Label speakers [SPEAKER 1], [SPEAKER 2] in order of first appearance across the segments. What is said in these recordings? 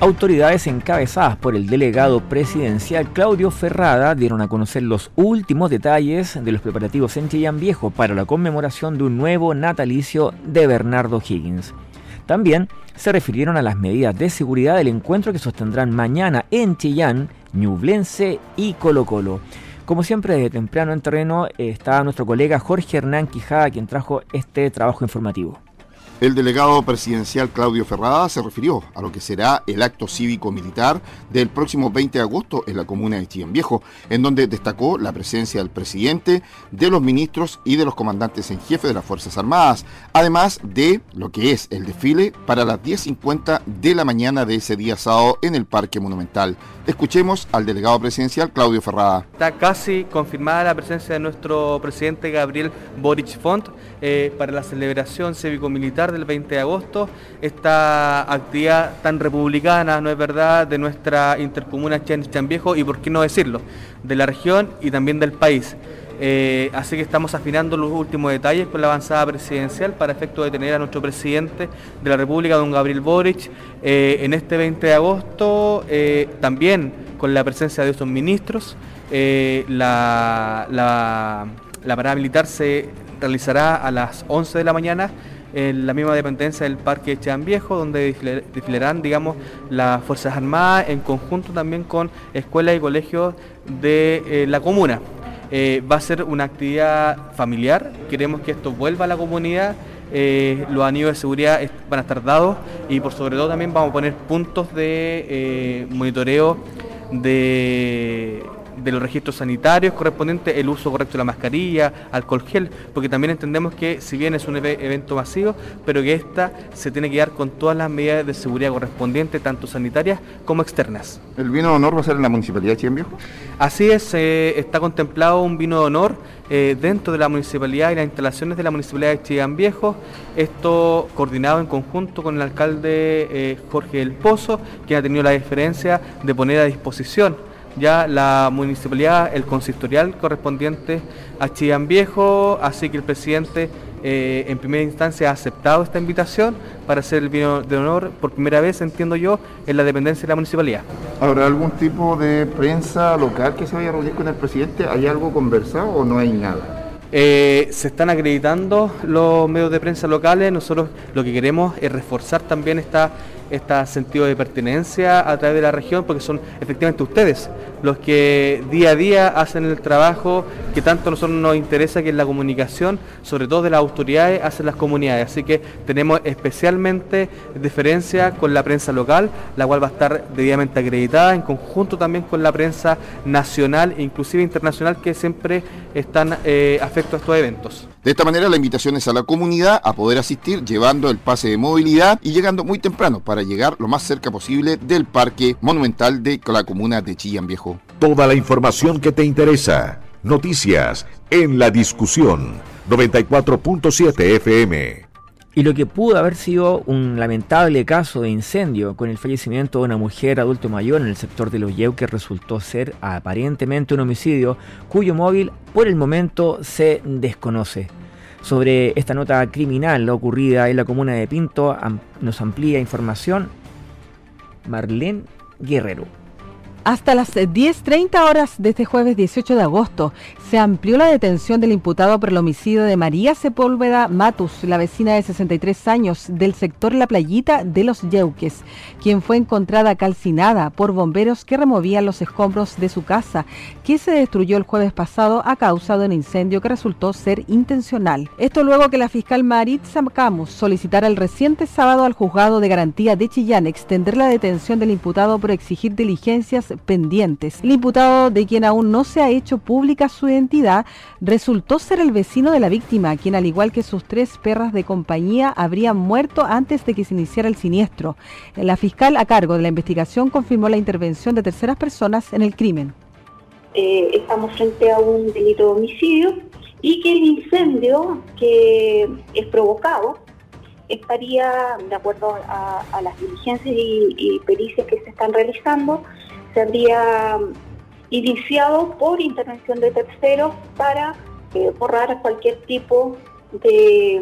[SPEAKER 1] Autoridades encabezadas por el delegado presidencial Claudio Ferrada dieron a conocer los últimos detalles de los preparativos en Chillán Viejo para la conmemoración de un nuevo natalicio de Bernardo Higgins. También se refirieron a las medidas de seguridad del encuentro que sostendrán mañana en Chillán, Ñublense y Colo Colo. Como siempre, desde temprano en terreno está nuestro colega Jorge Hernán Quijada, quien trajo este trabajo informativo.
[SPEAKER 2] El delegado presidencial Claudio Ferrada se refirió a lo que será el acto cívico-militar del próximo 20 de agosto en la comuna de Chillán Viejo, en donde destacó la presencia del presidente, de los ministros y de los comandantes en jefe de las Fuerzas Armadas, además de lo que es el desfile para las 10.50 de la mañana de ese día sábado en el Parque Monumental. Escuchemos al delegado presidencial Claudio Ferrada.
[SPEAKER 3] Está casi confirmada la presencia de nuestro presidente Gabriel Boric Font eh, para la celebración cívico-militar del 20 de agosto. Esta actividad tan republicana, ¿no es verdad?, de nuestra intercomuna Chan Viejo y, por qué no decirlo, de la región y también del país. Eh, así que estamos afinando los últimos detalles con la avanzada presidencial para efecto de tener a nuestro presidente de la República, don Gabriel Boric, eh, en este 20 de agosto, eh, también con la presencia de estos ministros. la, parada militar se realizará a las 11 de la mañana en la misma dependencia del Parque Chean Viejo, donde desfilarán, digamos, las Fuerzas Armadas en conjunto también con escuelas y colegios de la comuna. Eh, va a ser una actividad familiar, queremos que esto vuelva a la comunidad, eh, los anillos de seguridad van a estar dados y por sobre todo también vamos a poner puntos de eh, monitoreo de de los registros sanitarios correspondientes, el uso correcto de la mascarilla, alcohol gel, porque también entendemos que si bien es un evento masivo, pero que esta se tiene que dar con todas las medidas de seguridad correspondientes, tanto sanitarias como externas.
[SPEAKER 2] ¿El vino de honor va a ser en la Municipalidad de Chillán Viejo?
[SPEAKER 3] Así es, eh, está contemplado un vino de honor eh, dentro de la Municipalidad y las instalaciones de la Municipalidad de Chillán Viejo, esto coordinado en conjunto con el alcalde eh, Jorge del Pozo, quien ha tenido la diferencia de poner a disposición ya la municipalidad, el consistorial correspondiente a Chillán Viejo, así que el presidente eh, en primera instancia ha aceptado esta invitación para hacer el vino de honor por primera vez, entiendo yo, en la dependencia de la municipalidad.
[SPEAKER 2] ¿Habrá algún tipo de prensa local que se vaya a reunir con el presidente? ¿Hay algo conversado o no hay nada?
[SPEAKER 3] Eh, se están acreditando los medios de prensa locales, nosotros lo que queremos es reforzar también esta este sentido de pertenencia a través de la región, porque son efectivamente ustedes los que día a día hacen el trabajo que tanto a nosotros nos interesa, que es la comunicación, sobre todo de las autoridades, hacen las comunidades. Así que tenemos especialmente diferencia con la prensa local, la cual va a estar debidamente acreditada, en conjunto también con la prensa nacional e inclusive internacional, que siempre están eh, afectos a estos eventos.
[SPEAKER 2] De esta manera la invitación es a la comunidad a poder asistir llevando el pase de movilidad y llegando muy temprano para llegar lo más cerca posible del parque monumental de la comuna de Chillán Viejo.
[SPEAKER 4] Toda la información que te interesa. Noticias en la discusión 94.7 FM.
[SPEAKER 1] Y lo que pudo haber sido un lamentable caso de incendio con el fallecimiento de una mujer adulto mayor en el sector de Los que resultó ser aparentemente un homicidio cuyo móvil por el momento se desconoce. Sobre esta nota criminal ocurrida en la comuna de Pinto nos amplía información Marlene Guerrero.
[SPEAKER 5] Hasta las 10.30 horas de este jueves 18 de agosto se amplió la detención del imputado por el homicidio de María Sepúlveda Matus, la vecina de 63 años del sector La Playita de Los Yeuques, quien fue encontrada calcinada por bomberos que removían los escombros de su casa, que se destruyó el jueves pasado a causa de un incendio que resultó ser intencional. Esto luego que la fiscal Maritza Camus solicitara el reciente sábado al juzgado de garantía de Chillán extender la detención del imputado por exigir diligencias pendientes. El imputado, de quien aún no se ha hecho pública su identidad, resultó ser el vecino de la víctima, quien al igual que sus tres perras de compañía habrían muerto antes de que se iniciara el siniestro. La fiscal a cargo de la investigación confirmó la intervención de terceras personas en el crimen.
[SPEAKER 6] Eh, estamos frente a un delito de homicidio y que el incendio que es provocado estaría, de acuerdo a, las diligencias y, pericias que se están realizando, se habría iniciado por intervención de terceros para eh, borrar cualquier tipo de,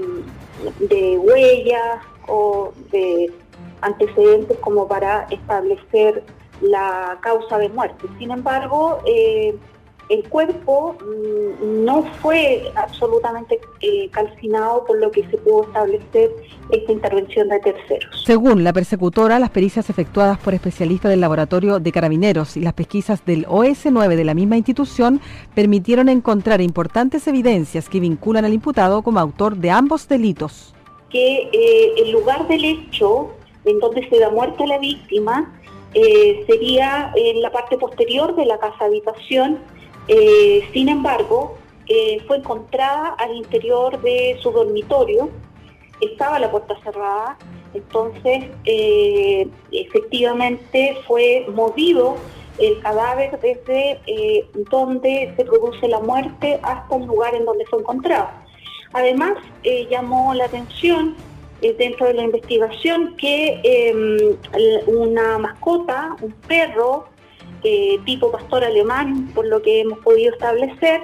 [SPEAKER 6] de huellas o de antecedentes como para establecer la causa de muerte. Sin embargo, eh, el cuerpo mm, no fue absolutamente eh, calcinado por lo que se pudo establecer esta intervención de terceros.
[SPEAKER 5] Según la persecutora, las pericias efectuadas por especialistas del laboratorio de carabineros y las pesquisas del OS9 de la misma institución permitieron encontrar importantes evidencias que vinculan al imputado como autor de ambos delitos.
[SPEAKER 6] Que eh, el lugar del hecho en donde se da muerte a la víctima eh, sería en la parte posterior de la casa habitación. Eh, sin embargo, eh, fue encontrada al interior de su dormitorio, estaba la puerta cerrada, entonces efectivamente fue movido el cadáver desde donde se produce la muerte hasta el lugar en donde fue encontrado. Además, llamó la atención dentro de la investigación que em, una mascota, un perro eh, tipo pastor alemán, por lo que hemos podido establecer,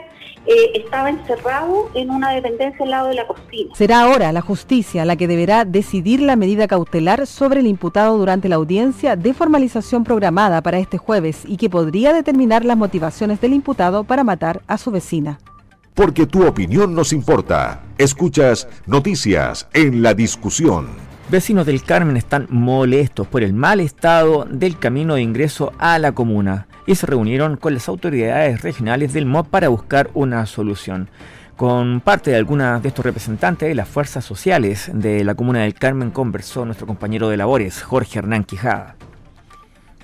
[SPEAKER 6] eh, estaba encerrado en una dependencia al lado de la cocina.
[SPEAKER 5] Será ahora la justicia la que deberá decidir la medida cautelar sobre el imputado durante la audiencia de formalización programada para este jueves y que podría determinar las motivaciones del imputado para matar a su vecina
[SPEAKER 4] porque tu opinión nos importa. Escuchas Noticias en la discusión.
[SPEAKER 1] Vecinos del Carmen están molestos por el mal estado del camino de ingreso a la comuna y se reunieron con las autoridades regionales del MOB para buscar una solución. Con parte de algunas de estos representantes de las fuerzas sociales de la comuna del Carmen conversó nuestro compañero de labores, Jorge Hernán Quijada.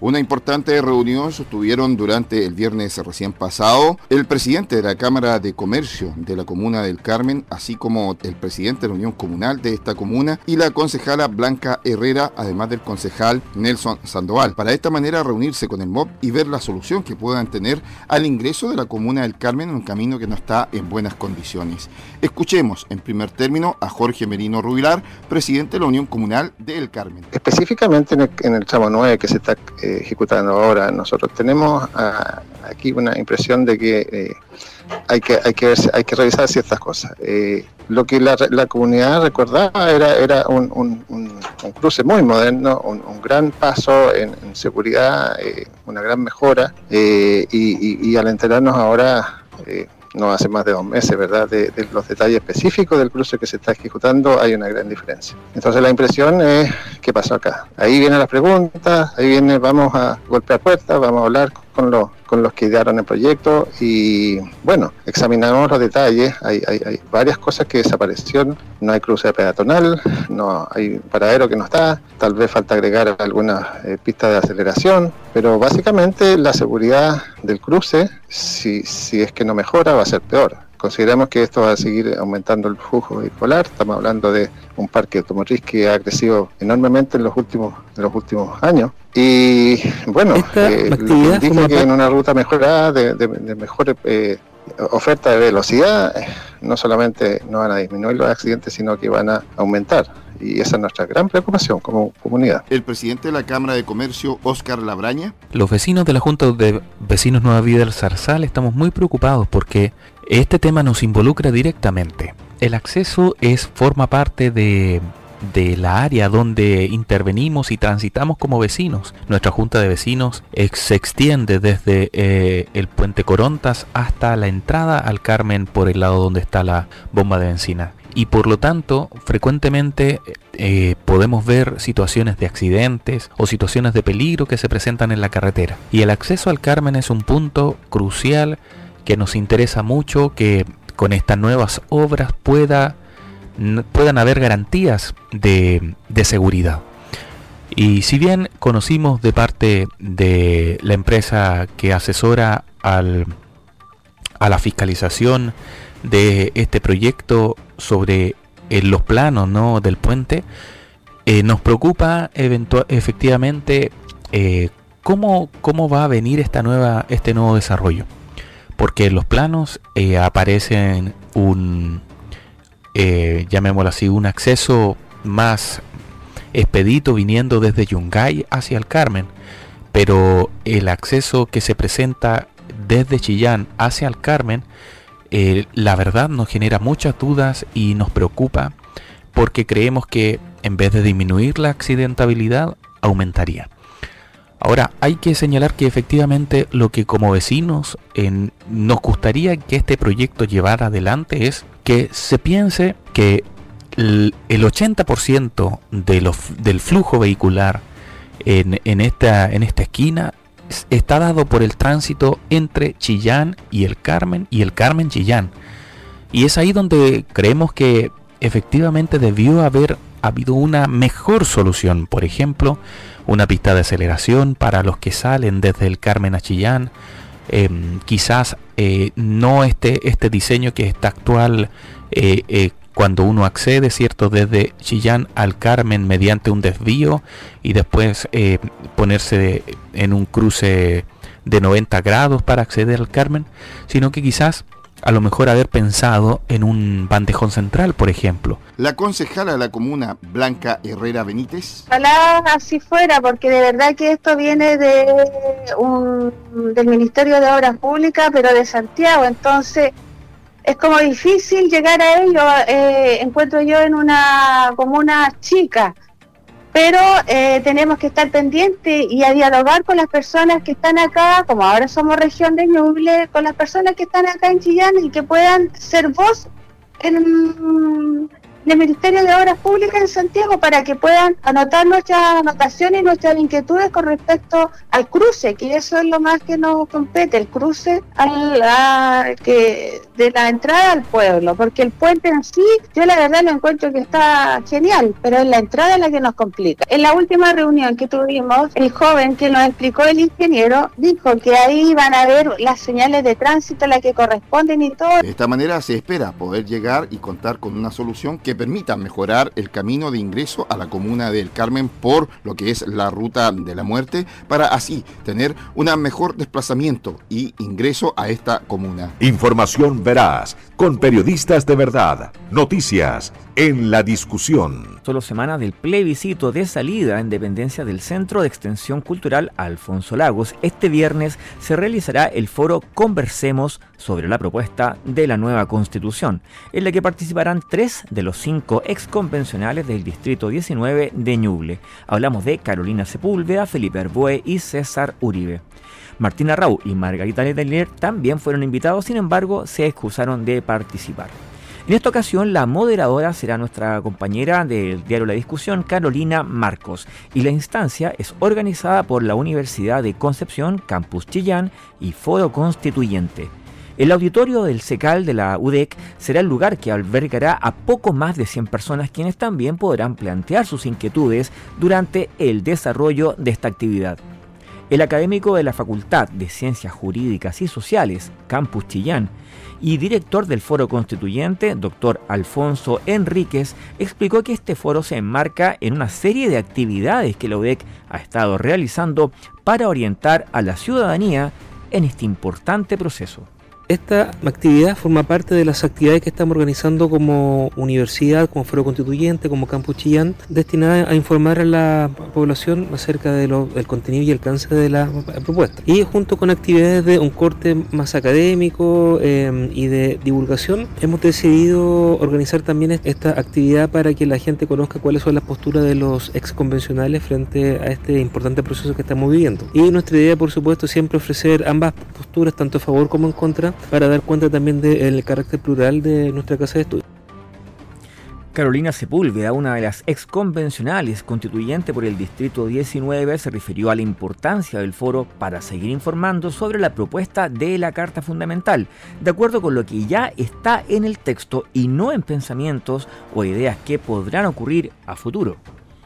[SPEAKER 2] Una importante reunión sostuvieron durante el viernes recién pasado el presidente de la Cámara de Comercio de la Comuna del Carmen, así como el presidente de la Unión Comunal de esta comuna y la concejala Blanca Herrera, además del concejal Nelson Sandoval, para de esta manera reunirse con el MOB y ver la solución que puedan tener al ingreso de la Comuna del Carmen en un camino que no está en buenas condiciones. Escuchemos en primer término a Jorge Merino Rubilar, presidente de la Unión Comunal del Carmen.
[SPEAKER 7] Específicamente en el, en el tramo 9 que se está eh, ejecutando ahora. Nosotros tenemos ah, aquí una impresión de que eh, hay que hay que ver, hay que revisar ciertas cosas. Eh, lo que la, comunidad recordaba era era un, cruce muy moderno, un, gran paso en, seguridad, eh, una gran mejora y, al enterarnos ahora no hace más de dos meses, ¿verdad? De, los detalles específicos del cruce que se está ejecutando hay una gran diferencia. Entonces la impresión es, ¿qué pasó acá? Ahí vienen las preguntas, ahí viene, vamos a golpear puertas, vamos a hablar los, con los que idearon el proyecto y bueno, examinamos los detalles, hay, hay, varias cosas que desaparecieron, no hay cruce peatonal, no hay paradero que no está, tal vez falta agregar algunas eh, pistas de aceleración, pero básicamente la seguridad del cruce, si, si es que no mejora, va a ser peor consideramos que esto va a seguir aumentando el flujo escolar. Estamos hablando de un parque automotriz que ha crecido enormemente en los últimos, en los últimos años. Y bueno, eh, que en una ruta mejorada, de, de, mejor eh, oferta de velocidad, no solamente no van a disminuir los accidentes, sino que van a aumentar y esa es nuestra gran preocupación como comunidad.
[SPEAKER 2] El presidente de la Cámara de Comercio, Oscar Labraña.
[SPEAKER 8] Los vecinos de la Junta de Vecinos Nueva Vida del Zarzal estamos muy preocupados porque este tema nos involucra directamente. El acceso es forma parte de la área donde intervenimos y transitamos como vecinos. Nuestra junta de vecinos se extiende desde eh, el puente Corontas hasta la entrada al Carmen por el lado donde está la bomba de benzina y por lo tanto frecuentemente eh, podemos ver situaciones de accidentes o situaciones de peligro que se presentan en la carretera. Y el acceso al Carmen es un punto crucial que nos interesa mucho que con estas nuevas obras pueda, puedan haber garantías de, de seguridad. Y si bien conocimos de parte de la empresa que asesora al, a la fiscalización de este proyecto sobre eh, los planos ¿no? del puente, eh, nos preocupa efectivamente eh, cómo, cómo va a venir esta nueva, este nuevo desarrollo. Porque en los planos eh, aparecen un, eh, llamémoslo así, un acceso más expedito viniendo desde Yungay hacia el Carmen, pero el acceso que se presenta desde Chillán hacia el Carmen, eh, la verdad nos genera muchas dudas y nos preocupa porque creemos que en vez de disminuir la accidentabilidad, aumentaría. Ahora, hay que señalar que efectivamente lo que como vecinos nos gustaría que este proyecto llevara adelante es que se piense que el, 80% de del flujo vehicular en, esta, en esta esquina está dado por el tránsito entre Chillán y el Carmen y el Carmen Chillán. Y es ahí donde creemos que efectivamente debió haber habido una mejor solución. Por ejemplo, una pista de aceleración para los que salen desde el Carmen a Chillán. Em, quizás eh, no este, este diseño que está actual eh, eh, cuando uno accede, ¿cierto? Desde Chillán al Carmen mediante un desvío y después ponerse en un cruce de 90 grados para acceder al Carmen, sino que quizás a lo mejor haber pensado en un bandejón central, por ejemplo.
[SPEAKER 2] La concejala de la comuna, Blanca Herrera Benítez.
[SPEAKER 9] Ojalá así fuera, porque de verdad que esto viene de un, del Ministerio de Obras Públicas, pero de Santiago, entonces es como difícil llegar a ello, eh, encuentro yo en una comuna chica, pero eh, tenemos que estar pendientes y a dialogar con las personas que están acá, como ahora somos región de Ñuble, con las personas que están acá en Chillán y que puedan ser voz en, del Ministerio de Obras Públicas en Santiago para que puedan anotar nuestras anotaciones y nuestras inquietudes con respecto al cruce, que eso es lo más que nos compete, el cruce al, que de la entrada al pueblo, porque el puente en sí, yo la verdad lo encuentro que está genial, pero es la entrada la que nos complica. En la última reunión que tuvimos, el joven que nos explicó el ingeniero dijo que ahí van a ver las señales de tránsito, las que corresponden y todo.
[SPEAKER 2] De esta manera se espera poder llegar y contar con una solución que permita mejorar el camino de ingreso a la comuna del Carmen por lo que es la ruta de la muerte, para así tener un mejor desplazamiento y ingreso a esta comuna.
[SPEAKER 4] Información veraz, con periodistas de verdad, noticias en la discusión.
[SPEAKER 1] Solo semana del plebiscito de salida en dependencia del Centro de Extensión Cultural Alfonso Lagos, este viernes se realizará el foro Conversemos sobre la propuesta de la nueva constitución, en la que participarán tres de los cinco ex convencionales del Distrito 19 de Ñuble. Hablamos de Carolina Sepúlveda, Felipe Arboe y César Uribe. Martina Rau y Margarita Letelier también fueron invitados, sin embargo, se excusaron de participar. En esta ocasión, la moderadora será nuestra compañera del diario La Discusión, Carolina Marcos, y la instancia es organizada por la Universidad de Concepción, Campus Chillán y Foro Constituyente. El auditorio del SECAL de la UDEC será el lugar que albergará a poco más de 100 personas quienes también podrán plantear sus inquietudes durante el desarrollo de esta actividad. El académico de la Facultad de Ciencias Jurídicas y Sociales, Campus Chillán, y director del Foro Constituyente, doctor Alfonso Enríquez, explicó que este foro se enmarca en una serie de actividades que la UDEC ha estado realizando para orientar a la ciudadanía en este importante proceso.
[SPEAKER 10] Esta actividad forma parte de las actividades que estamos organizando como universidad, como foro constituyente, como Campus Chillán, destinada a informar a la población acerca de del contenido y alcance de la propuesta. Y junto con actividades de un corte más académico em, y de divulgación, hemos decidido organizar también esta actividad para que la gente conozca cuáles son las posturas de los ex convencionales frente a este importante proceso que estamos viviendo. Y nuestra idea, por supuesto, siempre ofrecer ambas posturas, tanto a favor como en contra, para dar cuenta también del carácter plural de nuestra casa de estudio.
[SPEAKER 1] Carolina Sepúlveda, una de las ex convencionales constituyente por el Distrito 19, se refirió a la importancia del foro para seguir informando sobre la propuesta de la Carta Fundamental, de acuerdo con lo que ya está en el texto y no en pensamientos o ideas que podrán ocurrir a futuro.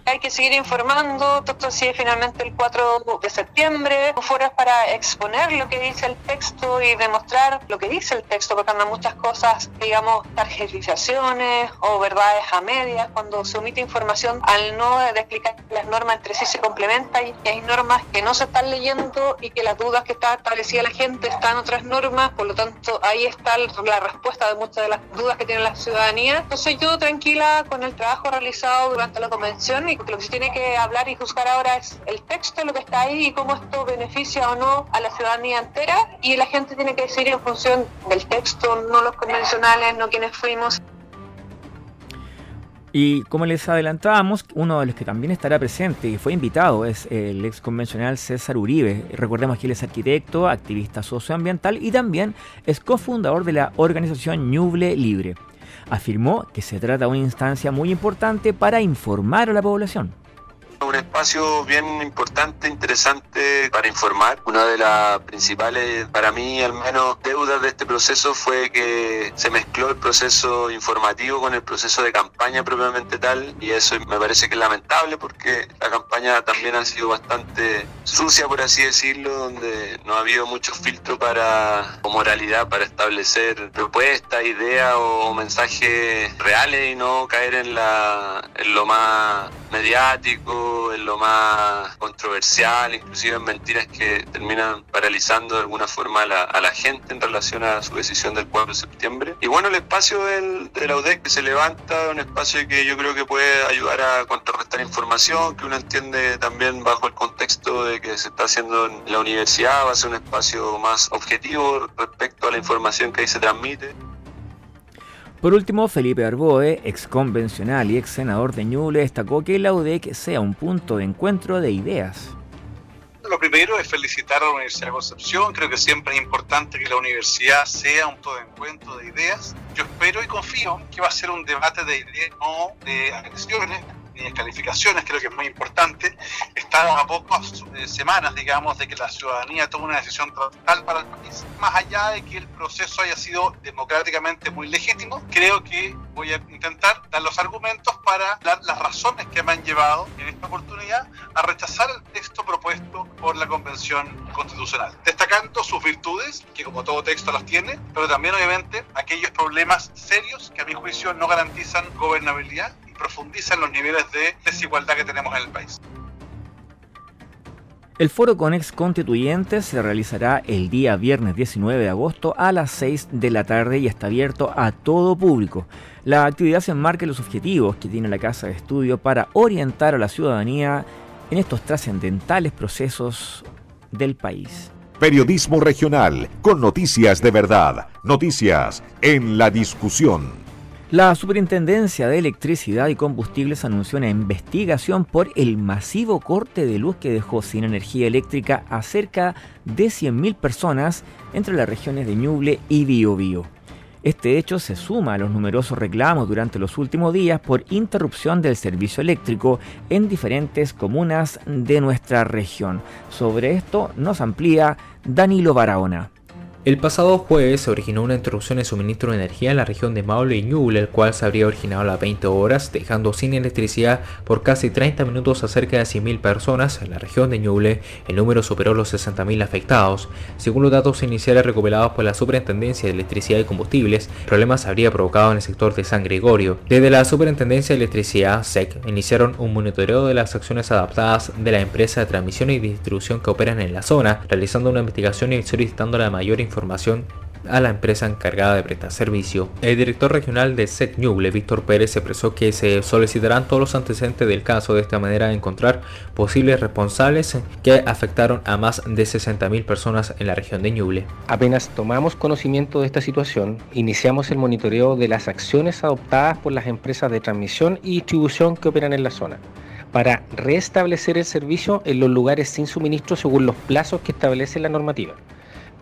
[SPEAKER 11] Hay que seguir informando, todo sigue finalmente el 4 de septiembre, foros para exponer lo que dice el texto y demostrar lo que dice el texto, porque andan muchas cosas, digamos, tarjetizaciones o verdades a medias, cuando se omite información al no explicar las normas entre sí se complementan y hay normas que no se están leyendo y que las dudas que está establecida la gente están otras normas, por lo tanto ahí está la respuesta de muchas de las dudas que tiene la ciudadanía. Entonces yo tranquila con el trabajo realizado durante la convención lo que se tiene que hablar y juzgar ahora es el texto, lo que está ahí y cómo esto beneficia o no a la ciudadanía entera y la gente tiene que decidir en función del texto, no los convencionales, no quienes fuimos.
[SPEAKER 1] Y como les adelantábamos, uno de los que también estará presente y fue invitado es el ex convencional César Uribe. Recordemos que él es arquitecto, activista socioambiental y también es cofundador de la organización Ñuble Libre. Afirmó que se trata de una instancia muy importante para informar a la población
[SPEAKER 12] un espacio bien importante, interesante para informar. Una de las principales, para mí al menos, deudas de este proceso fue que se mezcló el proceso informativo con el proceso de campaña propiamente tal y eso me parece que es lamentable porque la campaña también ha sido bastante sucia, por así decirlo, donde no ha habido mucho filtro para, o moralidad para establecer propuestas, ideas o mensajes reales y no caer en, la, en lo más mediático, en lo más controversial, inclusive en mentiras que terminan paralizando de alguna forma a la, gente en relación a su decisión del 4 de septiembre. Y bueno, el espacio del, de que se levanta, un espacio que yo creo que puede ayudar a contrarrestar información, que uno entiende también bajo el contexto de que se está haciendo en la universidad, va a ser un espacio más objetivo respecto a la información que ahí se transmite.
[SPEAKER 1] Por último, Felipe Arboe, ex convencional y ex senador de Ñuble, destacó que la UDEC sea un punto de encuentro de ideas.
[SPEAKER 13] Lo primero es felicitar a la Universidad de Concepción. Creo que siempre es importante que la universidad sea un punto de encuentro de ideas. Yo espero y confío que va a ser un debate de ideas, no de agresiones, ni calificaciones, creo que es muy importante. Estamos a pocas eh, semanas, digamos, de que la ciudadanía tome una decisión total para el país. Más allá de que el proceso haya sido democráticamente muy legítimo, creo que voy a intentar dar los argumentos para dar las razones que me han llevado en esta oportunidad a rechazar el texto propuesto por la Convención Constitucional, destacando sus virtudes, que como todo texto las tiene, pero también obviamente aquellos problemas serios que a mi juicio no garantizan gobernabilidad profundiza en los niveles de desigualdad que tenemos en el país.
[SPEAKER 1] El foro con ex constituyentes se realizará el día viernes 19 de agosto a las 6 de la tarde y está abierto a todo público. La actividad se enmarca en los objetivos que tiene la Casa de Estudio para orientar a la ciudadanía en estos trascendentales procesos del país.
[SPEAKER 4] Periodismo regional con noticias de verdad, noticias en la discusión.
[SPEAKER 1] La Superintendencia de Electricidad y Combustibles anunció una investigación por el masivo corte de luz que dejó sin energía eléctrica a cerca de 100.000 personas entre las regiones de Ñuble y Biobío. Este hecho se suma a los numerosos reclamos durante los últimos días por interrupción del servicio eléctrico en diferentes comunas de nuestra región. Sobre esto nos amplía Danilo Barahona.
[SPEAKER 14] El pasado jueves se originó una interrupción de suministro de energía en la región de Maule y Ñuble, el cual se habría originado a las 20 horas, dejando sin electricidad por casi 30 minutos a cerca de 100.000 personas en la región de Ñuble. El número superó los 60.000 afectados. Según los datos iniciales recuperados por la Superintendencia de Electricidad y Combustibles, problemas se habría provocado en el sector de San Gregorio. Desde la Superintendencia de Electricidad, SEC, iniciaron un monitoreo de las acciones adaptadas de la empresa de transmisión y distribución que operan en la zona, realizando una investigación y solicitando la mayor información información a la empresa encargada de prestar servicio. El director regional de SET Ñuble, Víctor Pérez, expresó que se solicitarán todos los antecedentes del caso de esta manera de encontrar posibles responsables que afectaron a más de 60.000 personas en la región de Ñuble.
[SPEAKER 15] Apenas tomamos conocimiento de esta situación, iniciamos el monitoreo de las acciones adoptadas por las empresas de transmisión y distribución que operan en la zona para restablecer el servicio en los lugares sin suministro según los plazos que establece la normativa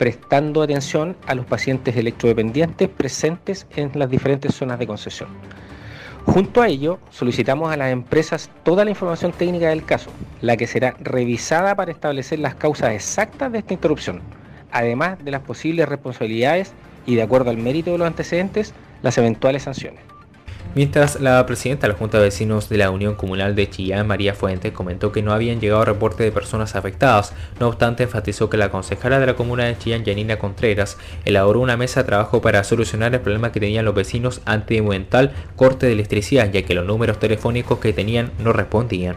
[SPEAKER 15] prestando atención a los pacientes electrodependientes presentes en las diferentes zonas de concesión. Junto a ello, solicitamos a las empresas toda la información técnica del caso, la que será revisada para establecer las causas exactas de esta interrupción, además de las posibles responsabilidades y, de acuerdo al mérito de los antecedentes, las eventuales sanciones.
[SPEAKER 14] Mientras la presidenta de la Junta de Vecinos de la Unión Comunal de Chillán, María Fuente, comentó que no habían llegado reportes de personas afectadas, no obstante enfatizó que la concejala de la comuna de Chillán, Yanina Contreras, elaboró una mesa de trabajo para solucionar el problema que tenían los vecinos ante el corte de electricidad, ya que los números telefónicos que tenían no respondían.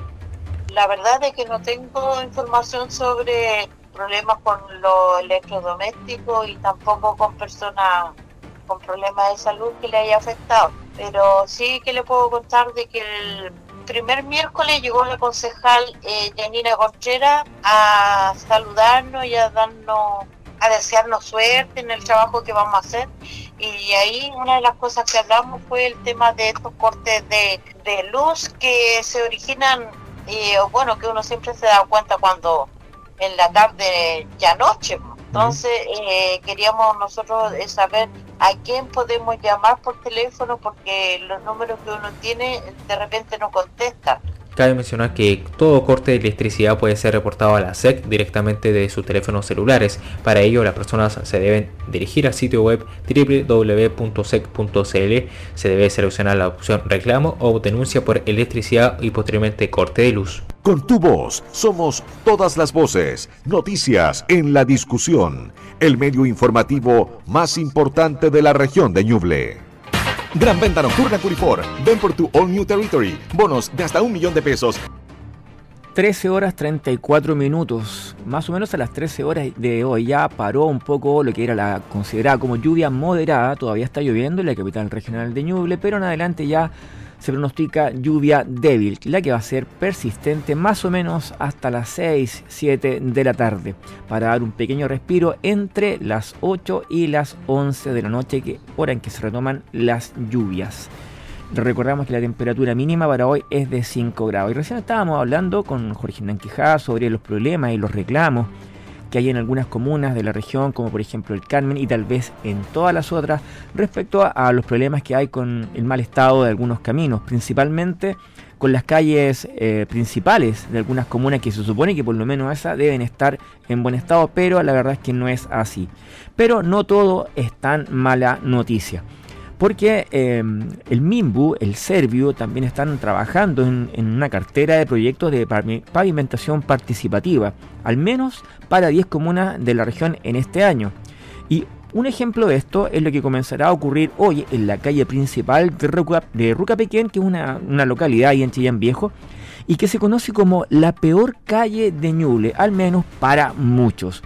[SPEAKER 9] La verdad es que no tengo información sobre problemas con los electrodomésticos y tampoco con personas con problemas de salud que le haya afectado. Pero sí que le puedo contar de que el primer miércoles llegó la concejal eh, Janina Contreras a saludarnos y a darnos, a desearnos suerte en el trabajo que vamos a hacer. Y ahí una de las cosas que hablamos fue el tema de estos cortes de, de luz que se originan, y bueno, que uno siempre se da cuenta cuando en la tarde ya noche. Entonces eh, queríamos nosotros eh, saber a quién podemos llamar por teléfono porque los números que uno tiene de repente no contesta.
[SPEAKER 14] Cabe mencionar que todo corte de electricidad puede ser reportado a la SEC directamente de sus teléfonos celulares. Para ello, las personas se deben dirigir al sitio web www.sec.cl. Se debe seleccionar la opción reclamo o denuncia por electricidad y posteriormente corte de luz.
[SPEAKER 4] Con tu voz somos todas las voces. Noticias en la discusión. El medio informativo más importante de la región de Ñuble. Gran venta nocturna Curifor. Ven por tu All New Territory. Bonos de hasta un millón de pesos.
[SPEAKER 1] 13 horas 34 minutos, más o menos a las 13 horas de hoy ya paró un poco lo que era la considerada como lluvia moderada, todavía está lloviendo en la capital regional de Ñuble, pero en adelante ya se pronostica lluvia débil, la que va a ser persistente más o menos hasta las 6, 7 de la tarde, para dar un pequeño respiro entre las 8 y las 11 de la noche, que hora en que se retoman las lluvias. Recordamos que la temperatura mínima para hoy es de 5 grados. Y recién estábamos hablando con Jorge Hernán sobre los problemas y los reclamos que hay en algunas comunas de la región, como por ejemplo el Carmen y tal vez en todas las otras, respecto a, los problemas que hay con el mal estado de algunos caminos, principalmente con las calles eh, principales de algunas comunas que se supone que por lo menos esas deben estar en buen estado, pero la verdad es que no es así. Pero no todo es tan mala noticia porque em, el MIMBU, el Servio, también están trabajando en, una cartera de proyectos de pavimentación participativa, al menos para 10 comunas de la región en este año. Y un ejemplo de esto es lo que comenzará a ocurrir hoy en la calle principal de, Ruca, de Rucapequén, que es una, una localidad ahí en Chillán Viejo, y que se conoce como la peor calle de Ñuble, al menos para muchos.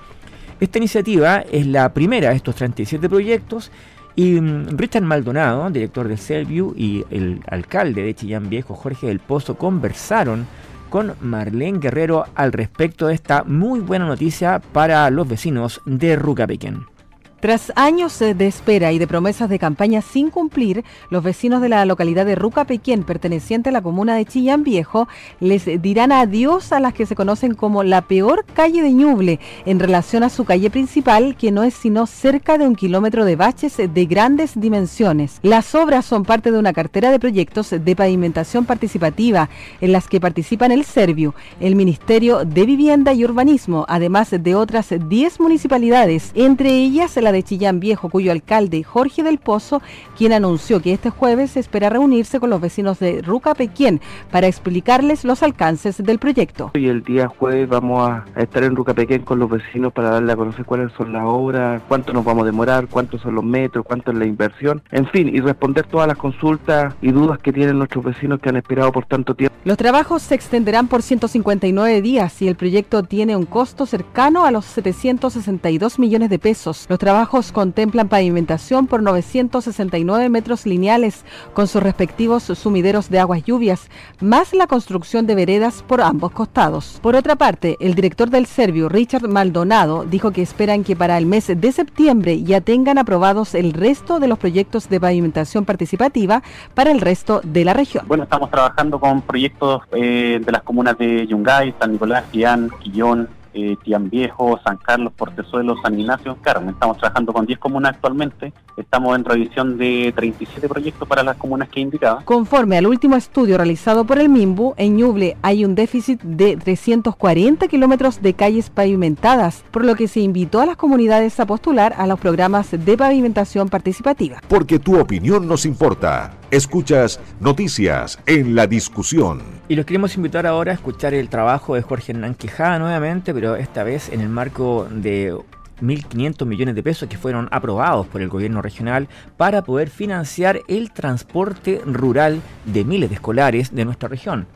[SPEAKER 1] Esta iniciativa es la primera de estos 37 proyectos y mm, Richard Maldonado, director de Selview, y el alcalde de Chillán Viejo, Jorge del Pozo, conversaron con Marlene Guerrero al respecto de esta muy buena noticia para los vecinos de Rucapequén.
[SPEAKER 5] Tras años de espera y de promesas de campaña sin cumplir, los vecinos de la localidad de Rucapequén, perteneciente a la comuna de Chillán Viejo, les dirán adiós a las que se conocen como la peor calle de Ñuble en relación a su calle principal, que no es sino cerca de un kilómetro de baches de grandes dimensiones. Las obras son parte de una cartera de proyectos de pavimentación participativa en las que participan el Servio, el Ministerio de Vivienda y Urbanismo, además de otras 10 municipalidades, entre ellas la de Chillán Viejo, cuyo alcalde Jorge del Pozo, quien anunció que este jueves espera reunirse con los vecinos de Ruca Pequien para explicarles los alcances del proyecto.
[SPEAKER 16] Y el día jueves vamos a estar en Ruca Pequien con los vecinos para darle a conocer cuáles son las obras, cuánto nos vamos a demorar, cuántos son los metros, cuánto es la inversión, en fin, y responder todas las consultas y dudas que tienen nuestros vecinos que han esperado por tanto tiempo.
[SPEAKER 5] Los trabajos se extenderán por 159 días y el proyecto tiene un costo cercano a los 762 millones de pesos. Los trabajos contemplan pavimentación por 969 metros lineales con sus respectivos sumideros de aguas lluvias, más la construcción de veredas por ambos costados. Por otra parte, el director del Servio, Richard Maldonado, dijo que esperan que para el mes de septiembre ya tengan aprobados el resto de los proyectos de pavimentación participativa para el resto de la región.
[SPEAKER 17] Bueno, estamos trabajando con proyectos eh, de las comunas de Yungay, San Nicolás, Quillón, eh, Tian Viejo, San Carlos, Portezuelo, San Ignacio, Carmen. Estamos trabajando con 10 comunas actualmente. Estamos en revisión de 37 proyectos para las comunas que he indicado.
[SPEAKER 5] Conforme al último estudio realizado por el MIMBU, en Ñuble hay un déficit de 340 kilómetros de calles pavimentadas, por lo que se invitó a las comunidades a postular a los programas de pavimentación participativa.
[SPEAKER 4] Porque tu opinión nos importa. Escuchas noticias en la discusión.
[SPEAKER 1] Y los queremos invitar ahora a escuchar el trabajo de Jorge Hernán Quijada nuevamente, pero esta vez en el marco de 1.500 millones de pesos que fueron aprobados por el gobierno regional para poder financiar el transporte rural de miles de escolares de nuestra región.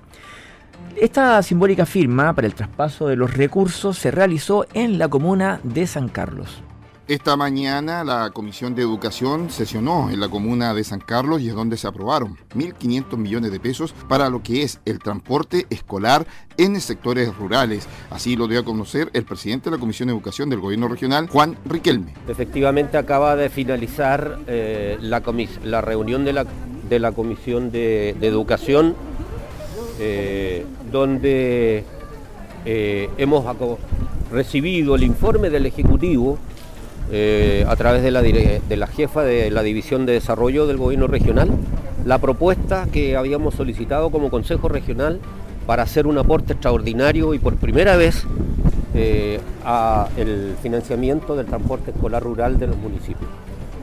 [SPEAKER 1] Esta simbólica firma para el traspaso de los recursos se realizó en la comuna de San Carlos.
[SPEAKER 2] Esta mañana la Comisión de Educación sesionó en la comuna de San Carlos y es donde se aprobaron 1.500 millones de pesos para lo que es el transporte escolar en sectores rurales. Así lo dio a conocer el presidente de la Comisión de Educación del Gobierno Regional, Juan Riquelme.
[SPEAKER 18] Efectivamente acaba de finalizar eh, la, la, reunión de la, de la Comisión de, Educación, eh, donde eh, hemos recibido el informe del Ejecutivo eh, a través de la, jefa de la División de Desarrollo del Gobierno Regional, la propuesta que habíamos solicitado como Consejo Regional para hacer un aporte extraordinario y por primera vez eh, a el financiamiento del transporte escolar rural de los municipios.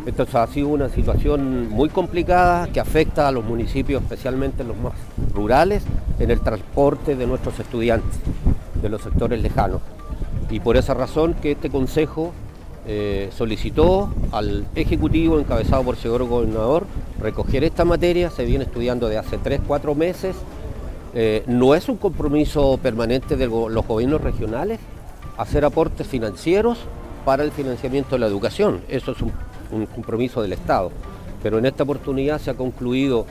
[SPEAKER 18] Esto ha sido una situación muy complicada que afecta a los municipios, especialmente los más rurales, en el transporte de nuestros estudiantes de los sectores lejanos. Y por esa razón que este Consejo eh, solicitó al Ejecutivo, encabezado por el señor gobernador, recoger esta materia, se viene estudiando de hace 3, 4 meses, eh, no es un compromiso permanente de los gobiernos regionales hacer aportes financieros para el financiamiento de la educación, eso es un, compromiso del Estado, pero en esta oportunidad se ha concluido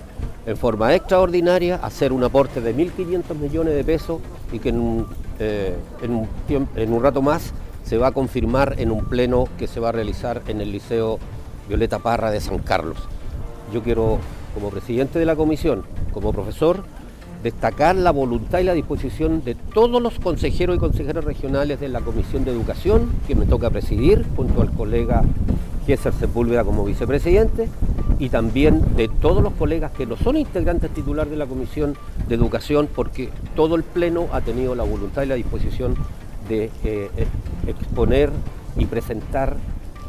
[SPEAKER 18] en forma extraordinaria hacer un aporte de 1.500 millones de pesos y que en eh, en un rato más se va a confirmar en un pleno que se va a realizar en el Liceo Violeta Parra de San Carlos. Yo quiero, como presidente de la comisión, como profesor, destacar la voluntad y la disposición de todos los consejeros y consejeras regionales de la Comisión de Educación, que me toca presidir, junto al colega Gésar Sepúlveda como vicepresidente, y también de todos los colegas que no son integrantes titulares de la Comisión de Educación, porque todo el Pleno ha tenido la voluntad y la disposición de eh, exponer y presentar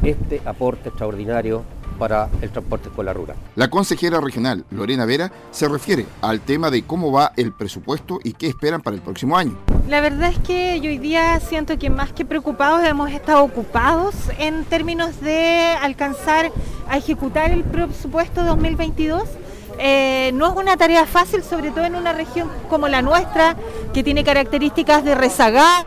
[SPEAKER 18] este aporte extraordinario para el transporte escolar rural.
[SPEAKER 2] La consejera regional Lorena Vera se refiere al tema de cómo va el presupuesto y qué esperan para el próximo año.
[SPEAKER 19] La verdad es que yo hoy día siento que más que preocupados hemos estado ocupados en términos de alcanzar a ejecutar el presupuesto 2022. Eh, no es una tarea fácil, sobre todo en una región como la nuestra, que tiene características de rezagar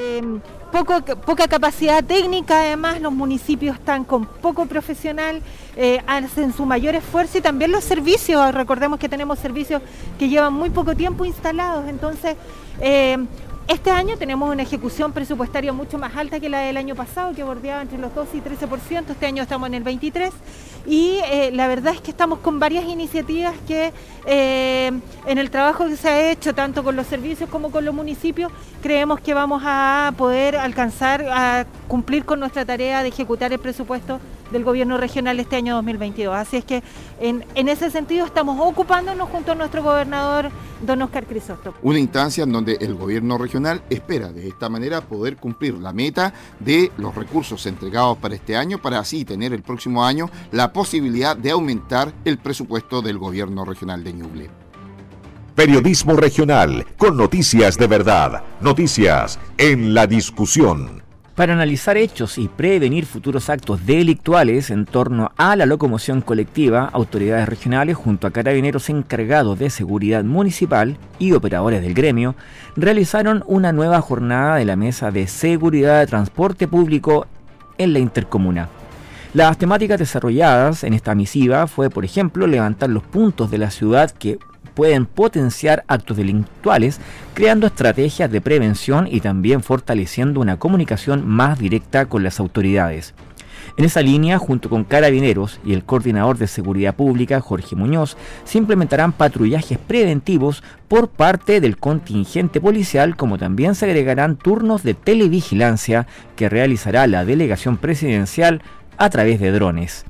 [SPEAKER 19] Em, poco, poca capacidad técnica, además los municipios están con poco profesional, eh, hacen su mayor esfuerzo y también los servicios, recordemos que tenemos servicios que llevan muy poco tiempo instalados, entonces em, este año tenemos una ejecución presupuestaria mucho más alta que la del año pasado, que bordeaba entre los 12 y 13%. Este año estamos en el 23%. Y eh, la verdad es que estamos con varias iniciativas que eh, en el trabajo que se ha hecho, tanto con los servicios como con los municipios, creemos que vamos a poder alcanzar a cumplir con nuestra tarea de ejecutar el presupuesto del gobierno regional este año 2022. Así es que en, en ese sentido estamos ocupándonos junto a nuestro gobernador, don Oscar Crisóstomo.
[SPEAKER 2] Una instancia en donde el gobierno regional espera de esta manera poder cumplir la meta de los recursos entregados para este año para así tener el próximo año la posibilidad de aumentar el presupuesto del gobierno regional de Ñuble.
[SPEAKER 4] Periodismo regional con noticias de verdad, noticias en la discusión
[SPEAKER 1] para analizar hechos y prevenir futuros actos delictuales en torno a la locomoción colectiva, autoridades regionales junto a carabineros encargados de seguridad municipal y operadores del gremio realizaron una nueva jornada de la Mesa de Seguridad de Transporte Público en la intercomuna. Las temáticas desarrolladas en esta misiva fue, por ejemplo, levantar los puntos de la ciudad que pueden potenciar actos delictuales, creando estrategias de prevención y también fortaleciendo una comunicación más directa con las autoridades. En esa línea, junto con Carabineros y el coordinador de Seguridad Pública, Jorge Muñoz, se implementarán patrullajes preventivos por parte del contingente policial, como también se agregarán turnos de televigilancia que realizará la delegación presidencial a través de drones.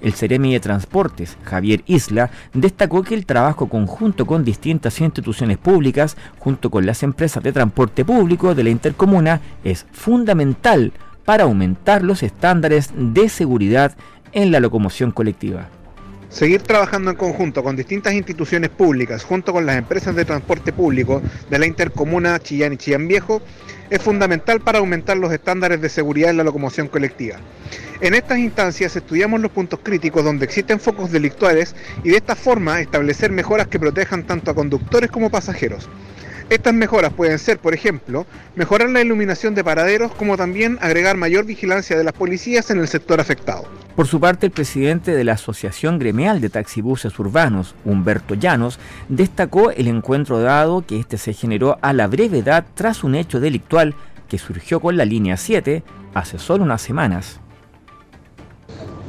[SPEAKER 1] El Ceremi de Transportes, Javier Isla, destacó que el trabajo conjunto con distintas instituciones públicas, junto con las empresas de transporte público de la intercomuna, es fundamental para aumentar los estándares de seguridad en la locomoción colectiva.
[SPEAKER 20] Seguir trabajando en conjunto con distintas instituciones públicas, junto con las empresas de transporte público de la intercomuna Chillán y Chillán Viejo, es fundamental para aumentar los estándares de seguridad en la locomoción colectiva. En estas instancias estudiamos los puntos críticos donde existen focos delictuales y de esta forma establecer mejoras que protejan tanto a conductores como pasajeros. Estas mejoras pueden ser, por ejemplo, mejorar la iluminación de paraderos, como también agregar mayor vigilancia de las policías en el sector afectado.
[SPEAKER 1] Por su parte, el presidente de la Asociación Gremial de Taxibuses Urbanos, Humberto Llanos, destacó el encuentro dado que este se generó a la brevedad tras un hecho delictual que surgió con la línea 7 hace solo unas semanas.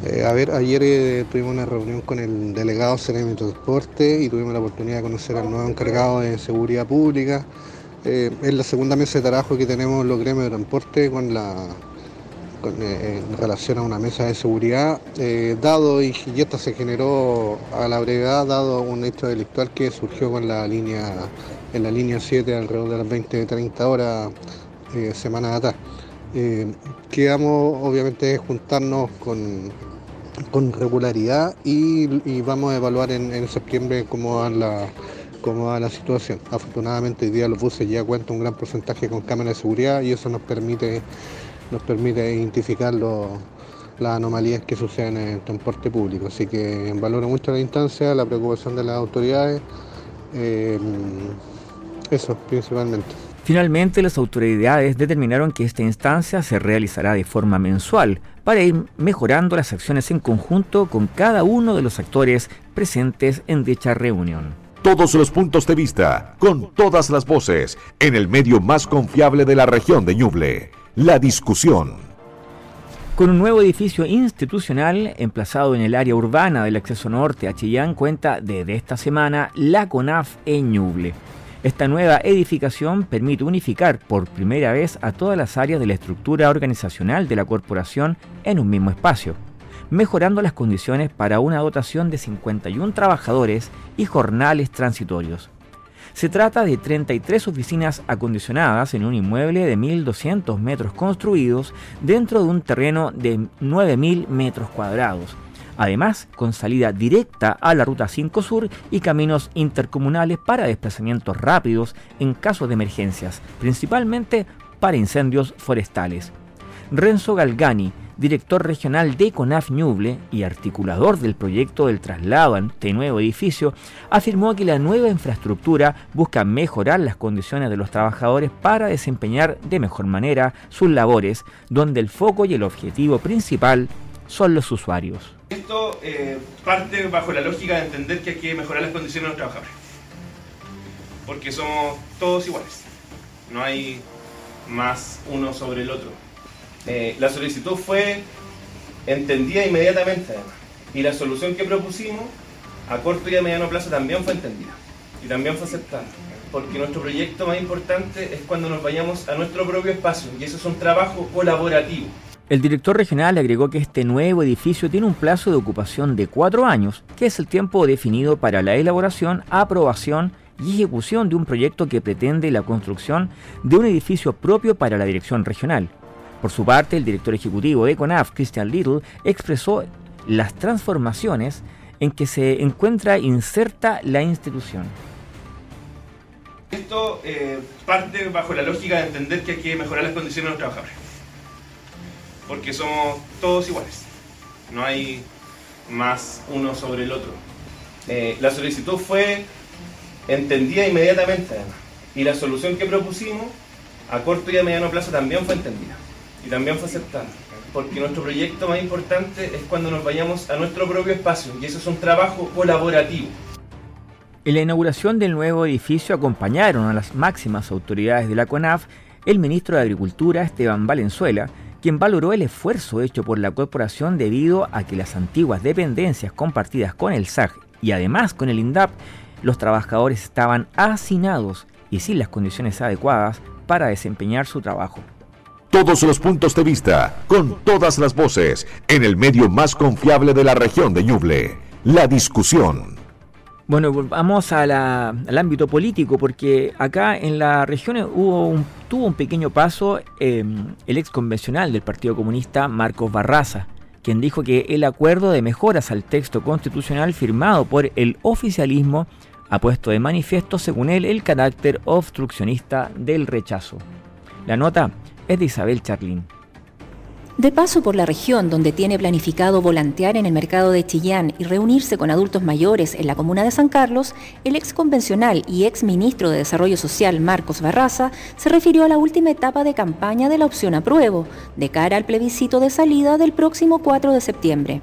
[SPEAKER 21] Eh, a ver, ayer eh, tuvimos una reunión con el delegado CNM Transporte y tuvimos la oportunidad de conocer al nuevo encargado de seguridad pública. Eh, es la segunda mesa de trabajo que tenemos los gremios de transporte con la en relación a una mesa de seguridad, dado y, y, esta se generó a la brevedad, dado un hecho delictual que surgió con la línea, en la línea 7 alrededor de las 20-30 horas semanas atrás. Quedamos obviamente juntarnos con con regularidad y, vamos a evaluar en, septiembre cómo va, la, cómo va la situación. Afortunadamente hoy día los buses ya cuentan un gran porcentaje con cámaras de seguridad y eso nos permite, nos permite identificar las anomalías que suceden en el transporte público. Así que valoro mucho la instancia, la preocupación de las autoridades, eh, eso principalmente.
[SPEAKER 1] Finalmente, las autoridades determinaron que esta instancia se realizará de forma mensual para ir mejorando las acciones en conjunto con cada uno de los actores presentes en dicha reunión.
[SPEAKER 4] Todos los puntos de vista, con todas las voces, en el medio más confiable de la región de Ñuble, la discusión.
[SPEAKER 1] Con un nuevo edificio institucional emplazado en el área urbana del acceso norte a Chillán cuenta desde esta semana la CONAF en Ñuble. Esta nueva edificación permite unificar por primera vez a todas las áreas de la estructura organizacional de la corporación en un mismo espacio, mejorando las condiciones para una dotación de 51 trabajadores y jornales transitorios. Se trata de 33 oficinas acondicionadas en un inmueble de 1.200 metros construidos dentro de un terreno de 9.000 metros cuadrados, además con salida directa a la Ruta 5 Sur y caminos intercomunales para desplazamientos rápidos en caso de emergencias, principalmente para incendios forestales. Renzo Galgani, director regional de CONAF Ñuble y articulador del proyecto del traslado a este nuevo edificio, afirmó que la nueva infraestructura busca mejorar las condiciones de los trabajadores para desempeñar de mejor manera sus labores, donde el foco y el objetivo principal son los usuarios.
[SPEAKER 22] Esto eh, parte bajo la lógica de entender que hay que mejorar las condiciones de los trabajadores. Porque somos todos iguales. No hay más uno sobre el otro. Eh, la solicitud fue entendida inmediatamente además. Y la solución que propusimos a corto y a mediano plazo también fue entendida. Y también fue aceptada. Porque nuestro proyecto más importante es cuando nos vayamos a nuestro propio espacio. Y eso es un trabajo colaborativo.
[SPEAKER 1] El director regional agregó que este nuevo edificio tiene un plazo de ocupación de cuatro años, que es el tiempo definido para la elaboración, aprobación y ejecución de un proyecto que pretende la construcción de un edificio propio para la dirección regional. Por su parte, el director ejecutivo de CONAF, Christian Little, expresó las transformaciones en que se encuentra inserta la institución.
[SPEAKER 22] Esto eh, parte bajo la lógica de entender que hay que mejorar las condiciones de los trabajadores porque somos todos iguales. No hay más uno sobre el otro. Eh, la solicitud fue entendida inmediatamente además. Y la solución que propusimos a corto y a mediano plazo también fue entendida. Y también fue aceptada. Porque nuestro proyecto más importante es cuando nos vayamos a nuestro propio espacio. Y eso es un trabajo colaborativo.
[SPEAKER 1] En la inauguración del nuevo edificio acompañaron a las máximas autoridades de la CONAF el ministro de Agricultura Esteban Valenzuela, quien valoró el esfuerzo hecho por la corporación debido a que las antiguas dependencias compartidas con el SAG y además con el INDAP, los trabajadores estaban hacinados y sin las condiciones adecuadas para desempeñar su trabajo.
[SPEAKER 4] Todos los puntos de vista, con todas las voces, en el medio más confiable de la región de Ñuble, la discusión.
[SPEAKER 1] Bueno, vamos al ámbito político, porque acá en la región hubo un, tuvo un pequeño paso em, el ex convencional del Partido Comunista, Marcos Barraza, quien dijo que el acuerdo de mejoras al texto constitucional firmado por el oficialismo ha puesto de manifiesto, según él, el carácter obstruccionista del rechazo. La nota es de Isabel Charlín.
[SPEAKER 23] De paso por la región donde tiene planificado volantear en el mercado de Chillán y reunirse con adultos mayores en la comuna de San Carlos, el ex convencional y ex ministro de Desarrollo Social Marcos Barraza se refirió a la última etapa de campaña de la opción apruebo, de cara al plebiscito de salida del próximo 4 de septiembre.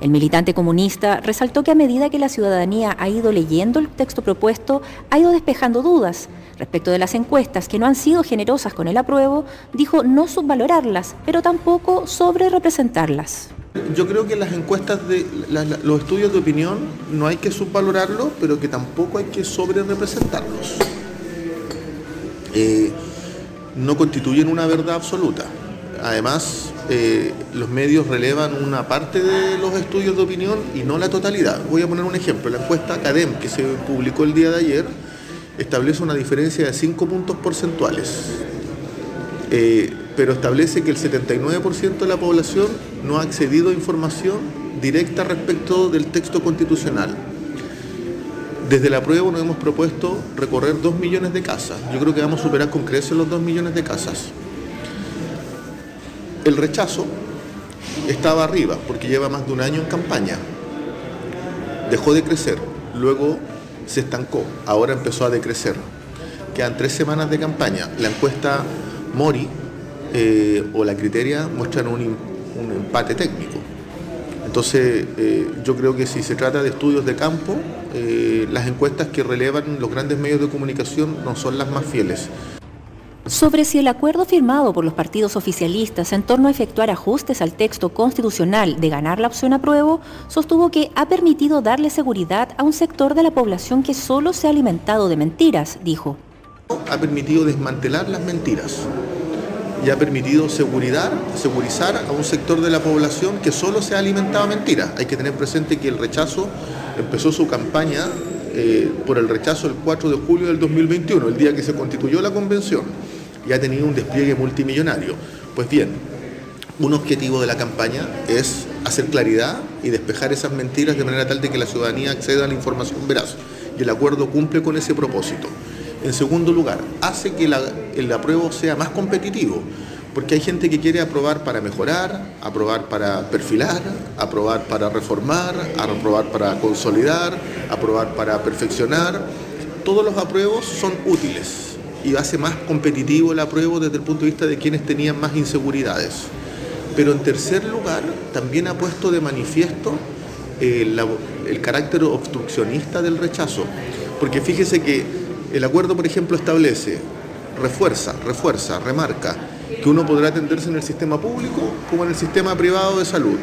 [SPEAKER 23] El militante comunista resaltó que a medida que la ciudadanía ha ido leyendo el texto propuesto, ha ido despejando dudas. Respecto de las encuestas que no han sido generosas con el apruebo, dijo no subvalorarlas, pero tampoco sobre representarlas.
[SPEAKER 24] Yo creo que las encuestas de los estudios de opinión no hay que subvalorarlos, pero que tampoco hay que sobre representarlos. Eh, no constituyen una verdad absoluta. Además, eh, los medios relevan una parte de los estudios de opinión y no la totalidad. Voy a poner un ejemplo. La encuesta Academ, que se publicó el día de ayer, establece una diferencia de 5 puntos porcentuales, eh, pero establece que el 79% de la población no ha accedido a información directa respecto del texto constitucional. Desde la prueba nos hemos propuesto recorrer 2 millones de casas. Yo creo que vamos a superar con creces los 2 millones de casas. El rechazo estaba arriba porque lleva más de un año en campaña. Dejó de crecer, luego se estancó, ahora empezó a decrecer. Quedan tres semanas de campaña. La encuesta Mori eh, o la Criteria muestran un, empate técnico. Entonces, eh, yo creo que si se trata de estudios de campo, eh, las encuestas que relevan los grandes medios de comunicación no son las más fieles
[SPEAKER 23] sobre si el acuerdo firmado por los partidos oficialistas en torno a efectuar ajustes al texto constitucional de ganar la opción apruebo, sostuvo que ha permitido darle seguridad a un sector de la población que solo se ha alimentado de mentiras, dijo.
[SPEAKER 24] Ha permitido desmantelar las mentiras y ha permitido seguridad, segurizar a un sector de la población que solo se ha alimentado de mentiras. Hay que tener presente que el rechazo empezó su campaña eh, por el rechazo el 4 de julio del 2021, el día que se constituyó la convención y ha tenido un despliegue multimillonario. Pues bien, un objetivo de la campaña es hacer claridad y despejar esas mentiras de manera tal de que la ciudadanía acceda a la información veraz. Y el acuerdo cumple con ese propósito. En segundo lugar, hace que el apruebo sea más competitivo, porque hay gente que quiere aprobar para mejorar, aprobar para perfilar, aprobar para reformar, aprobar para consolidar, aprobar para perfeccionar. Todos los apruebos son útiles y hace más competitivo el apruebo desde el punto de vista de quienes tenían más inseguridades. Pero en tercer lugar, también ha puesto de manifiesto eh, el carácter obstruccionista del rechazo. Porque fíjese que el acuerdo, por ejemplo, establece, refuerza, refuerza, remarca que uno podrá atenderse en el sistema público como en el sistema privado de salud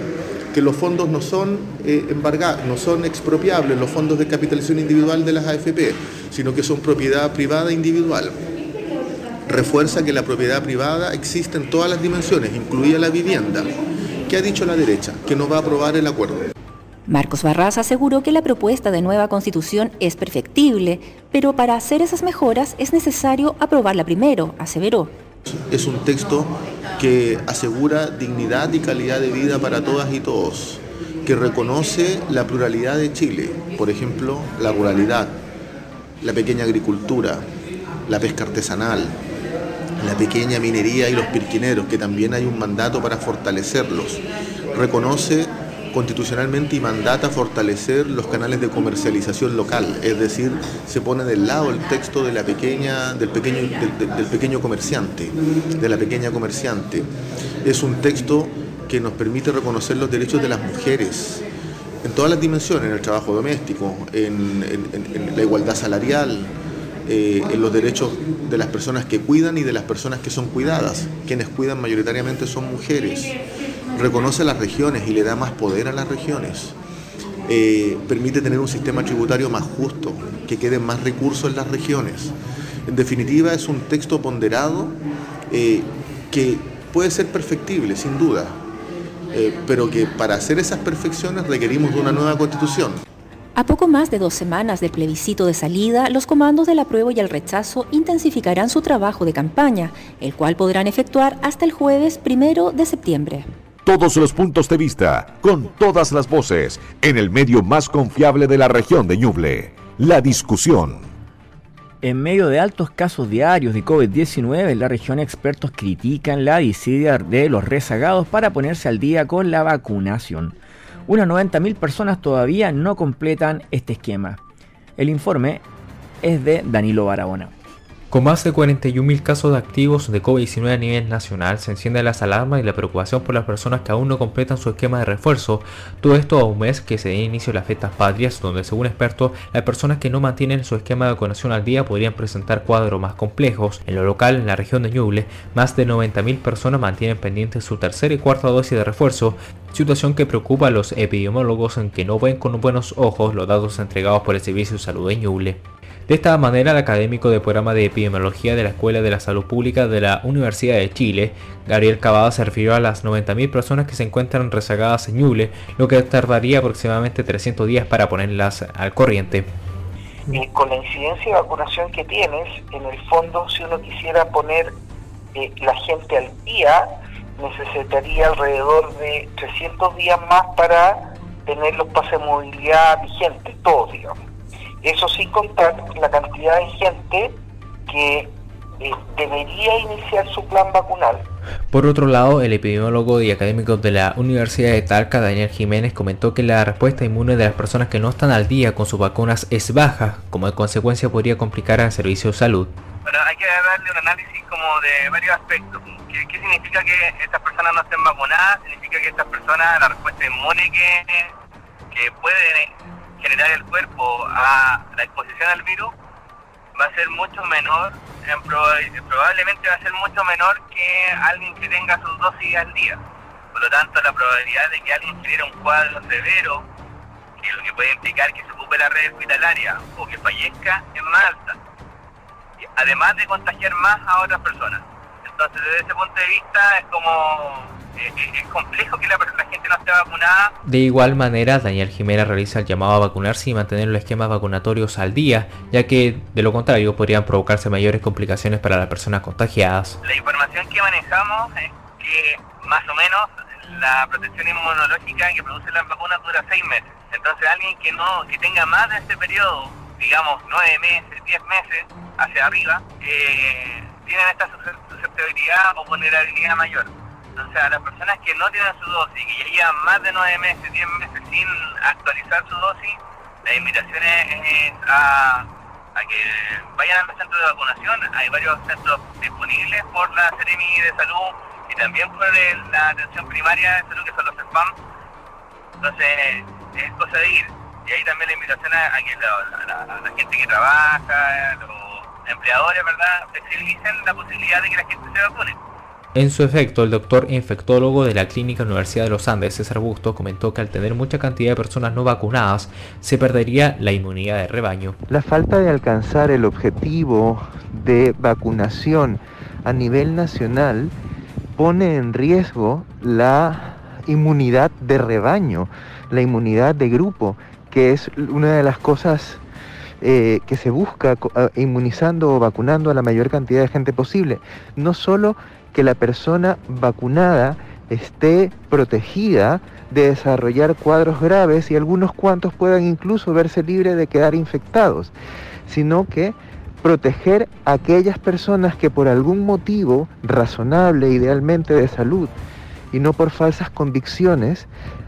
[SPEAKER 24] que los fondos no son eh, embargados, no son expropiables, los fondos de capitalización individual de las AFP, sino que son propiedad privada individual. Refuerza que la propiedad privada existe en todas las dimensiones, incluida la vivienda. ¿Qué ha dicho la derecha? Que no va a aprobar el acuerdo.
[SPEAKER 23] Marcos Barras aseguró que la propuesta de nueva constitución es perfectible, pero para hacer esas mejoras es necesario aprobarla primero, aseveró.
[SPEAKER 24] Es un texto que asegura dignidad y calidad de vida para todas y todos, que reconoce la pluralidad de Chile, por ejemplo, la ruralidad, la pequeña agricultura, la pesca artesanal, la pequeña minería y los pirquineros, que también hay un mandato para fortalecerlos. Reconoce constitucionalmente y mandata fortalecer los canales de comercialización local, es decir, se pone del lado el texto de la pequeña, del, pequeño, del, pequeño comerciante, de la pequeña comerciante. Es un texto que nos permite reconocer los derechos de las mujeres en todas las dimensiones, en el trabajo doméstico, en, la igualdad salarial, eh, en los derechos de las personas que cuidan y de las personas que son cuidadas. Quienes cuidan mayoritariamente son mujeres reconoce las regiones y le da más poder a las regiones. Eh, permite tener un sistema tributario más justo, que queden más recursos en las regiones. En definitiva, es un texto ponderado eh, que puede ser perfectible, sin duda, eh, pero que para hacer esas perfecciones requerimos de una nueva constitución.
[SPEAKER 23] A poco más de dos semanas del plebiscito de salida, los comandos del apruebo y el rechazo intensificarán su trabajo de campaña, el cual podrán efectuar hasta el jueves primero de septiembre.
[SPEAKER 4] Todos los puntos de vista, con todas las voces, en el medio más confiable de la región de Ñuble. La discusión.
[SPEAKER 1] En medio de altos casos diarios de COVID-19, en la región expertos critican la disidia de los rezagados para ponerse al día con la vacunación. Unas 90.000 personas todavía no completan este esquema. El informe es de Danilo Barahona.
[SPEAKER 14] Con más de 41.000 casos de activos de COVID-19 a nivel nacional, se encienden las alarmas y la preocupación por las personas que aún no completan su esquema de refuerzo. Todo esto a un mes que se dé inicio las fiestas patrias, donde según expertos, las personas que no mantienen su esquema de vacunación al día podrían presentar cuadros más complejos. En lo local, en la región de Ñuble, más de 90.000 personas mantienen pendientes su tercera y cuarta dosis de refuerzo, situación que preocupa a los epidemiólogos en que no ven con buenos ojos los datos entregados por el Servicio de Salud de Ñuble. De esta manera, el académico del programa de epidemiología de la Escuela de la Salud Pública de la Universidad de Chile, Gabriel Cavada, se refirió a las 90.000 personas que se encuentran rezagadas en Ñuble, lo que tardaría aproximadamente 300 días para ponerlas al corriente.
[SPEAKER 25] Eh, con la incidencia de vacunación que tienes, en el fondo, si uno quisiera poner eh, la gente al día, necesitaría alrededor de 300 días más para tener los pases de movilidad vigentes, todos, digamos. Eso sin contar la cantidad de gente que eh, debería iniciar su plan vacunal.
[SPEAKER 14] Por otro lado, el epidemiólogo y académico de la Universidad de Talca, Daniel Jiménez, comentó que la respuesta inmune de las personas que no están al día con sus vacunas es baja, como en consecuencia podría complicar al servicio de salud.
[SPEAKER 26] Bueno, hay que darle un análisis como de varios aspectos. ¿Qué, ¿Qué, significa que estas personas no estén vacunadas? Significa que estas personas, la respuesta inmune que, que puede generar el cuerpo a la exposición al virus va a ser mucho menor, probablemente va a ser mucho menor que alguien que tenga sus dosis al día. Por lo tanto, la probabilidad de que alguien genere un cuadro severo, que lo que puede implicar que se ocupe la red hospitalaria o que fallezca, es más alta. Además de contagiar más a otras personas. Entonces, desde ese punto de vista, es como es complejo que la, gente no esté vacunada.
[SPEAKER 14] De igual manera, Daniel Jiménez realiza el llamado a vacunarse y mantener los esquemas vacunatorios al día, ya que de lo contrario podrían provocarse mayores complicaciones para las personas contagiadas.
[SPEAKER 26] La información que manejamos es que más o menos la protección inmunológica que produce las vacunas dura seis meses. Entonces alguien que no que tenga más de este periodo, digamos nueve meses, diez meses hacia arriba, eh, tienen esta susceptibilidad o vulnerabilidad mayor. Entonces, a las personas que no tienen su dosis, que ya llevan más de nueve meses, diez meses sin actualizar su dosis, la invitación es, a, que vayan al centro de vacunación. Hay varios centros disponibles por la Seremi de Salud y también por la atención primaria de salud, que son los SPAM. Entonces, es cosa de ir. Y ahí también la invitación a, que la, la, gente que trabaja, los empleadores, ¿verdad?, flexibilicen la posibilidad de que la gente se vacune.
[SPEAKER 14] En su efecto, el doctor infectólogo de la Clínica Universidad de los Andes, César Busto, comentó que al tener mucha cantidad de personas no vacunadas, se perdería la inmunidad de rebaño.
[SPEAKER 27] La falta de alcanzar el objetivo de vacunación a nivel nacional pone en riesgo la inmunidad de rebaño, la inmunidad de grupo, que es una de las cosas eh, que se busca inmunizando o vacunando a la mayor cantidad de gente posible. No solo que la persona vacunada esté protegida de desarrollar cuadros graves y algunos cuantos puedan incluso verse libres de quedar infectados, sino que proteger a aquellas personas que por algún motivo razonable, idealmente de salud, y no por falsas convicciones,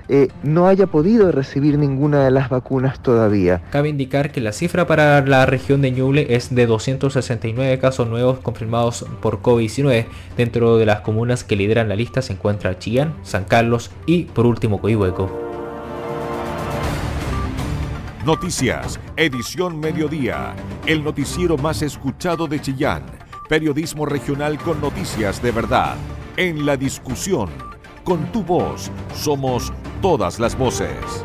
[SPEAKER 27] eh, no haya podido recibir ninguna de las vacunas todavía.
[SPEAKER 14] Cabe indicar que la cifra para la región de Ñuble es de 269 casos nuevos confirmados por COVID-19. Dentro de las comunas que lideran la lista se encuentra Chillán, San Carlos y por último Coihueco.
[SPEAKER 4] Noticias, edición mediodía, el noticiero más escuchado de Chillán, periodismo regional con noticias de verdad, en la discusión con tu voz somos todas las voces.